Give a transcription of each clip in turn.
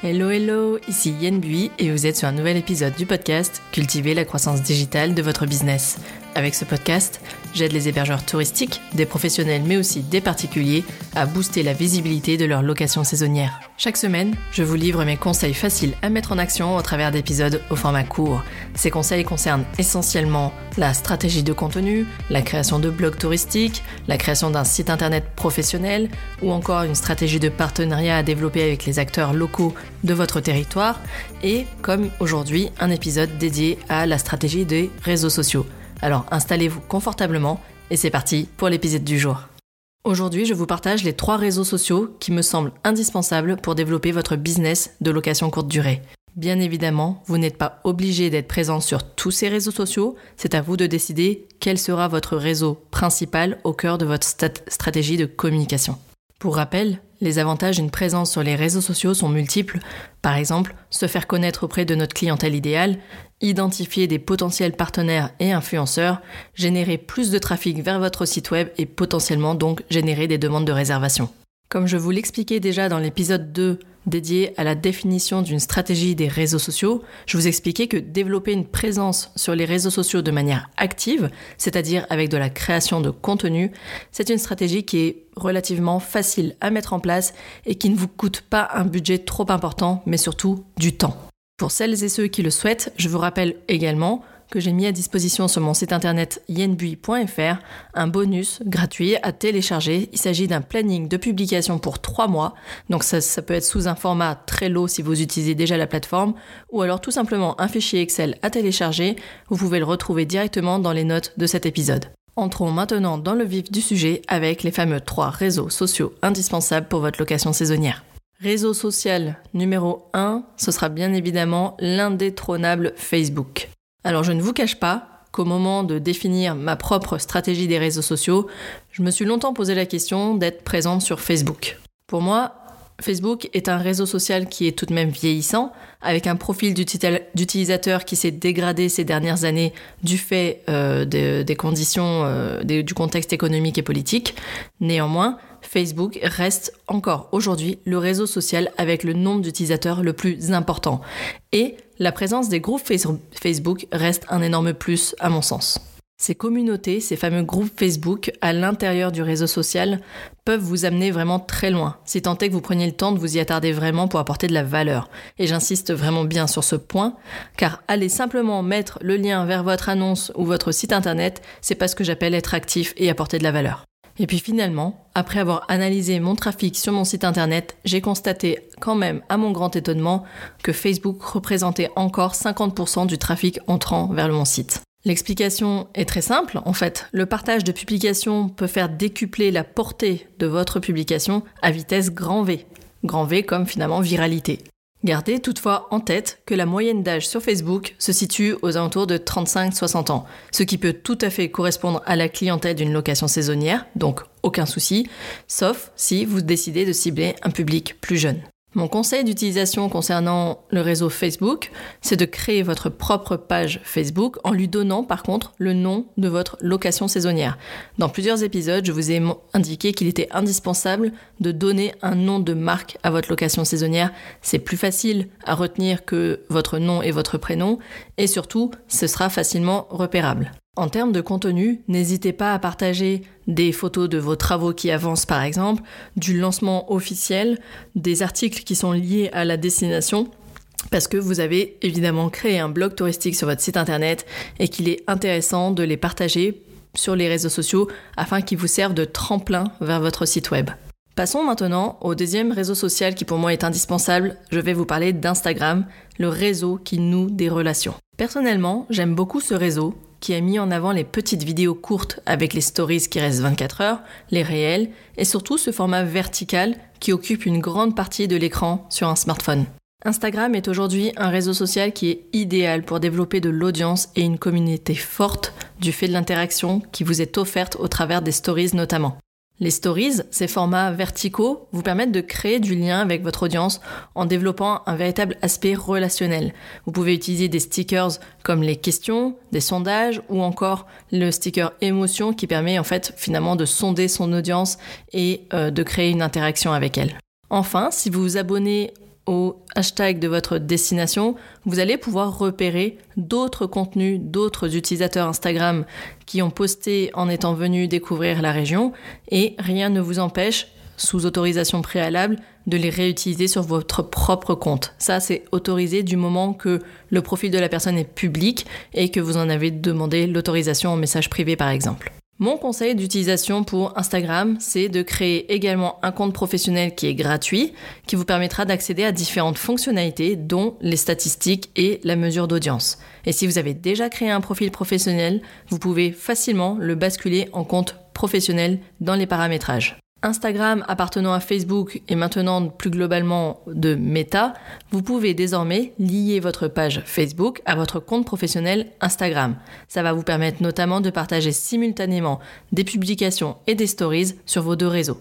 Hello hello, ici Yen Bui et vous êtes sur un nouvel épisode du podcast Cultiver la croissance digitale de votre business. Avec ce podcast, j'aide les hébergeurs touristiques, des professionnels mais aussi des particuliers à booster la visibilité de leur location saisonnière. Chaque semaine, je vous livre mes conseils faciles à mettre en action au travers d'épisodes au format court. Ces conseils concernent essentiellement la stratégie de contenu, la création de blogs touristiques, la création d'un site internet professionnel ou encore une stratégie de partenariat à développer avec les acteurs locaux de votre territoire et, comme aujourd'hui, un épisode dédié à la stratégie des réseaux sociaux. Alors installez-vous confortablement et c'est parti pour l'épisode du jour. Aujourd'hui, je vous partage les trois réseaux sociaux qui me semblent indispensables pour développer votre business de location courte durée. Bien évidemment, vous n'êtes pas obligé d'être présent sur tous ces réseaux sociaux, c'est à vous de décider quel sera votre réseau principal au cœur de votre stratégie de communication. Pour rappel, les avantages d'une présence sur les réseaux sociaux sont multiples. Par exemple, se faire connaître auprès de notre clientèle idéale, identifier des potentiels partenaires et influenceurs, générer plus de trafic vers votre site web et potentiellement donc générer des demandes de réservation. Comme je vous l'expliquais déjà dans l'épisode 2 dédié à la définition d'une stratégie des réseaux sociaux, je vous expliquais que développer une présence sur les réseaux sociaux de manière active, c'est-à-dire avec de la création de contenu, c'est une stratégie qui est relativement facile à mettre en place et qui ne vous coûte pas un budget trop important, mais surtout du temps. Pour celles et ceux qui le souhaitent, je vous rappelle également que j'ai mis à disposition sur mon site internet yenbui.fr un bonus gratuit à télécharger. Il s'agit d'un planning de publication pour trois mois. Donc ça, peut être sous un format très low si vous utilisez déjà la plateforme ou alors tout simplement un fichier Excel à télécharger. Vous pouvez le retrouver directement dans les notes de cet épisode. Entrons maintenant dans le vif du sujet avec les fameux trois réseaux sociaux indispensables pour votre location saisonnière. Réseau social numéro 1, ce sera bien évidemment l'indétrônable Facebook. Alors je ne vous cache pas qu'au moment de définir ma propre stratégie des réseaux sociaux, je me suis longtemps posé la question d'être présente sur Facebook. Pour moi, Facebook est un réseau social qui est tout de même vieillissant, avec un profil d'utilisateur qui s'est dégradé ces dernières années du fait euh, des conditions, euh, du contexte économique et politique. Néanmoins, Facebook reste encore aujourd'hui le réseau social avec le nombre d'utilisateurs le plus important. Et la présence des groupes Facebook reste un énorme plus à mon sens. Ces communautés, ces fameux groupes Facebook à l'intérieur du réseau social peuvent vous amener vraiment très loin, si tant est que vous preniez le temps de vous y attarder vraiment pour apporter de la valeur. Et j'insiste vraiment bien sur ce point, car aller simplement mettre le lien vers votre annonce ou votre site internet, c'est pas ce que j'appelle être actif et apporter de la valeur. Et puis finalement, après avoir analysé mon trafic sur mon site internet, j'ai constaté quand même, à mon grand étonnement, que Facebook représentait encore 50% du trafic entrant vers mon site. L'explication est très simple, en fait. Le partage de publications peut faire décupler la portée de votre publication à vitesse grand V. Grand V comme finalement viralité. Gardez toutefois en tête que la moyenne d'âge sur Facebook se situe aux alentours de 35-60 ans, ce qui peut tout à fait correspondre à la clientèle d'une location saisonnière, donc aucun souci, sauf si vous décidez de cibler un public plus jeune. Mon conseil d'utilisation concernant le réseau Facebook, c'est de créer votre propre page Facebook en lui donnant par contre le nom de votre location saisonnière. Dans plusieurs épisodes, je vous ai indiqué qu'il était indispensable de donner un nom de marque à votre location saisonnière. C'est plus facile à retenir que votre nom et votre prénom et surtout, ce sera facilement repérable. En termes de contenu, n'hésitez pas à partager des photos de vos travaux qui avancent par exemple, du lancement officiel, des articles qui sont liés à la destination parce que vous avez évidemment créé un blog touristique sur votre site internet et qu'il est intéressant de les partager sur les réseaux sociaux afin qu'ils vous servent de tremplin vers votre site web. Passons maintenant au deuxième réseau social qui pour moi est indispensable. Je vais vous parler d'Instagram, le réseau qui noue des relations. Personnellement, j'aime beaucoup ce réseau qui a mis en avant les petites vidéos courtes avec les stories qui restent 24 heures, les réels, et surtout ce format vertical qui occupe une grande partie de l'écran sur un smartphone. Instagram est aujourd'hui un réseau social qui est idéal pour développer de l'audience et une communauté forte du fait de l'interaction qui vous est offerte au travers des stories notamment. Les stories, ces formats verticaux, vous permettent de créer du lien avec votre audience en développant un véritable aspect relationnel. Vous pouvez utiliser des stickers comme les questions, des sondages ou encore le sticker émotion qui permet en fait finalement de sonder son audience et euh, de créer une interaction avec elle. Enfin, si vous vous abonnez au hashtag de votre destination, vous allez pouvoir repérer d'autres contenus, d'autres utilisateurs Instagram qui ont posté en étant venus découvrir la région et rien ne vous empêche sous autorisation préalable, de les réutiliser sur votre propre compte. Ça, c'est autorisé du moment que le profil de la personne est public et que vous en avez demandé l'autorisation en message privé, par exemple. Mon conseil d'utilisation pour Instagram, c'est de créer également un compte professionnel qui est gratuit, qui vous permettra d'accéder à différentes fonctionnalités, dont les statistiques et la mesure d'audience. Et si vous avez déjà créé un profil professionnel, vous pouvez facilement le basculer en compte professionnel dans les paramétrages. Instagram appartenant à Facebook et maintenant plus globalement de Meta, vous pouvez désormais lier votre page Facebook à votre compte professionnel Instagram. Ça va vous permettre notamment de partager simultanément des publications et des stories sur vos deux réseaux.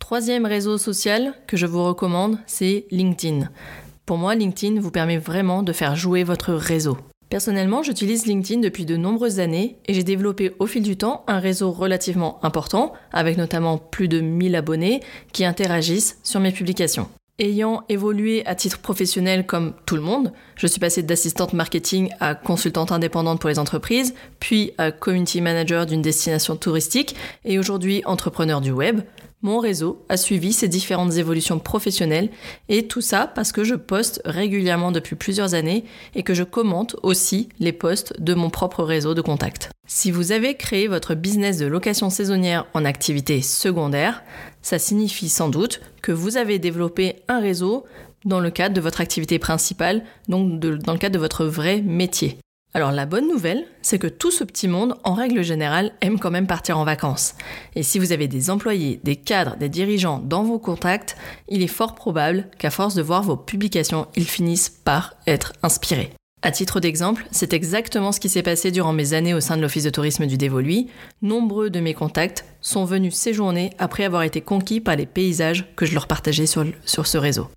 Troisième réseau social que je vous recommande, c'est LinkedIn. Pour moi, LinkedIn vous permet vraiment de faire jouer votre réseau. Personnellement, j'utilise LinkedIn depuis de nombreuses années et j'ai développé au fil du temps un réseau relativement important, avec notamment plus de 1000 abonnés qui interagissent sur mes publications. Ayant évolué à titre professionnel comme tout le monde, je suis passée d'assistante marketing à consultante indépendante pour les entreprises, puis à community manager d'une destination touristique et aujourd'hui entrepreneur du web mon réseau a suivi ces différentes évolutions professionnelles et tout ça parce que je poste régulièrement depuis plusieurs années et que je commente aussi les posts de mon propre réseau de contacts. Si vous avez créé votre business de location saisonnière en activité secondaire, ça signifie sans doute que vous avez développé un réseau dans le cadre de votre activité principale, donc dans le cadre de votre vrai métier. Alors la bonne nouvelle, c'est que tout ce petit monde, en règle générale, aime quand même partir en vacances. Et si vous avez des employés, des cadres, des dirigeants dans vos contacts, il est fort probable qu'à force de voir vos publications, ils finissent par être inspirés. À titre d'exemple, c'est exactement ce qui s'est passé durant mes années au sein de l'Office de tourisme du Dévoluy. Nombreux de mes contacts sont venus séjourner après avoir été conquis par les paysages que je leur partageais sur, sur ce réseau.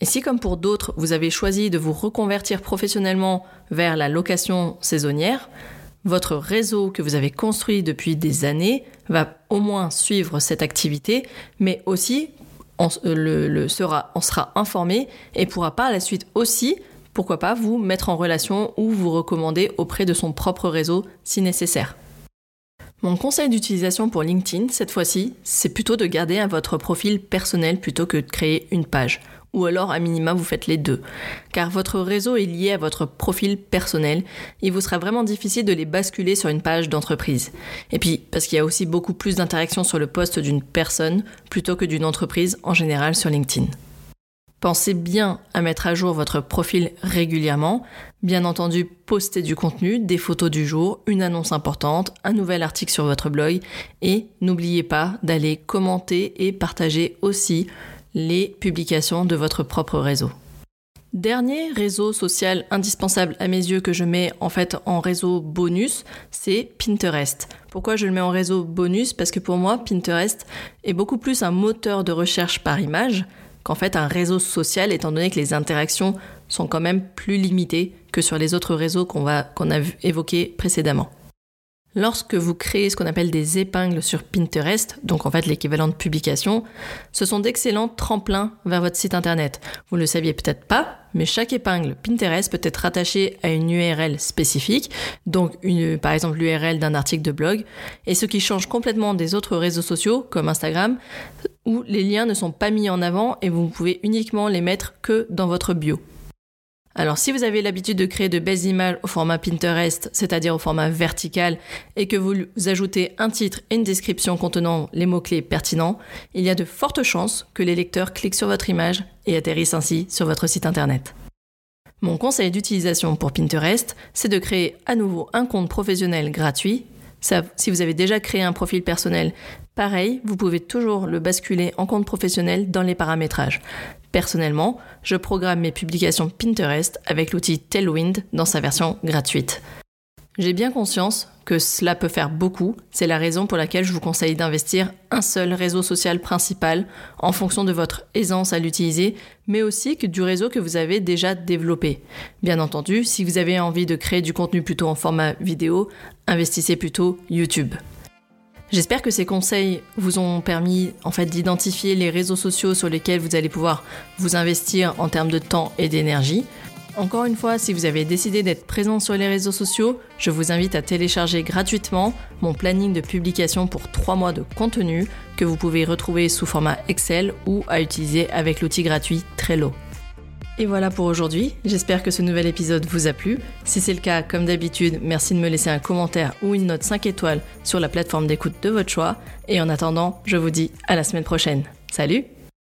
Et si comme pour d'autres, vous avez choisi de vous reconvertir professionnellement vers la location saisonnière, votre réseau que vous avez construit depuis des années va au moins suivre cette activité, mais aussi on, le, sera, sera informé et pourra par la suite aussi, pourquoi pas, vous mettre en relation ou vous recommander auprès de son propre réseau si nécessaire. Mon conseil d'utilisation pour LinkedIn, cette fois-ci, c'est plutôt de garder à votre profil personnel plutôt que de créer une page ou alors à minima vous faites les deux. Car votre réseau est lié à votre profil personnel, il vous sera vraiment difficile de les basculer sur une page d'entreprise. Et puis parce qu'il y a aussi beaucoup plus d'interactions sur le poste d'une personne plutôt que d'une entreprise en général sur LinkedIn. Pensez bien à mettre à jour votre profil régulièrement, bien entendu poster du contenu, des photos du jour, une annonce importante, un nouvel article sur votre blog et n'oubliez pas d'aller commenter et partager aussi les publications de votre propre réseau. Dernier réseau social indispensable à mes yeux que je mets en fait en réseau bonus, c'est Pinterest. Pourquoi je le mets en réseau bonus? Parce que pour moi, Pinterest est beaucoup plus un moteur de recherche par image qu'en fait un réseau social, étant donné que les interactions sont quand même plus limitées que sur les autres réseaux qu'on a évoqués précédemment. Lorsque vous créez ce qu'on appelle des épingles sur Pinterest, donc en fait l'équivalent de publication, ce sont d'excellents tremplins vers votre site internet. Vous ne le saviez peut-être pas, mais chaque épingle Pinterest peut être rattachée à une URL spécifique, donc par exemple l'URL d'un article de blog, et ce qui change complètement des autres réseaux sociaux comme Instagram, où les liens ne sont pas mis en avant et vous pouvez uniquement les mettre que dans votre bio. Alors si vous avez l'habitude de créer de belles images au format Pinterest, c'est-à-dire au format vertical, et que vous ajoutez un titre et une description contenant les mots-clés pertinents, il y a de fortes chances que les lecteurs cliquent sur votre image et atterrissent ainsi sur votre site internet. Mon conseil d'utilisation pour Pinterest, c'est de créer à nouveau un compte professionnel gratuit. si vous avez déjà créé un profil personnel, pareil, vous pouvez toujours le basculer en compte professionnel dans les paramétrages. Personnellement, je programme mes publications Pinterest avec l'outil Tailwind dans sa version gratuite. J'ai bien conscience que cela peut faire beaucoup, c'est la raison pour laquelle je vous conseille d'investir un seul réseau social principal en fonction de votre aisance à l'utiliser, mais aussi que du réseau que vous avez déjà développé. Bien entendu, si vous avez envie de créer du contenu plutôt en format vidéo, investissez plutôt YouTube. J'espère que ces conseils vous ont permis en fait d'identifier les réseaux sociaux sur lesquels vous allez pouvoir vous investir en termes de temps et d'énergie. Encore une fois, si vous avez décidé d'être présent sur les réseaux sociaux, je vous invite à télécharger gratuitement mon planning de publication pour 3 mois de contenu que vous pouvez retrouver sous format Excel ou à utiliser avec l'outil gratuit Trello. Et voilà pour aujourd'hui, j'espère que ce nouvel épisode vous a plu. Si c'est le cas, comme d'habitude, merci de me laisser un commentaire ou une note 5 étoiles sur la plateforme d'écoute de votre choix. Et en attendant, je vous dis à la semaine prochaine. Salut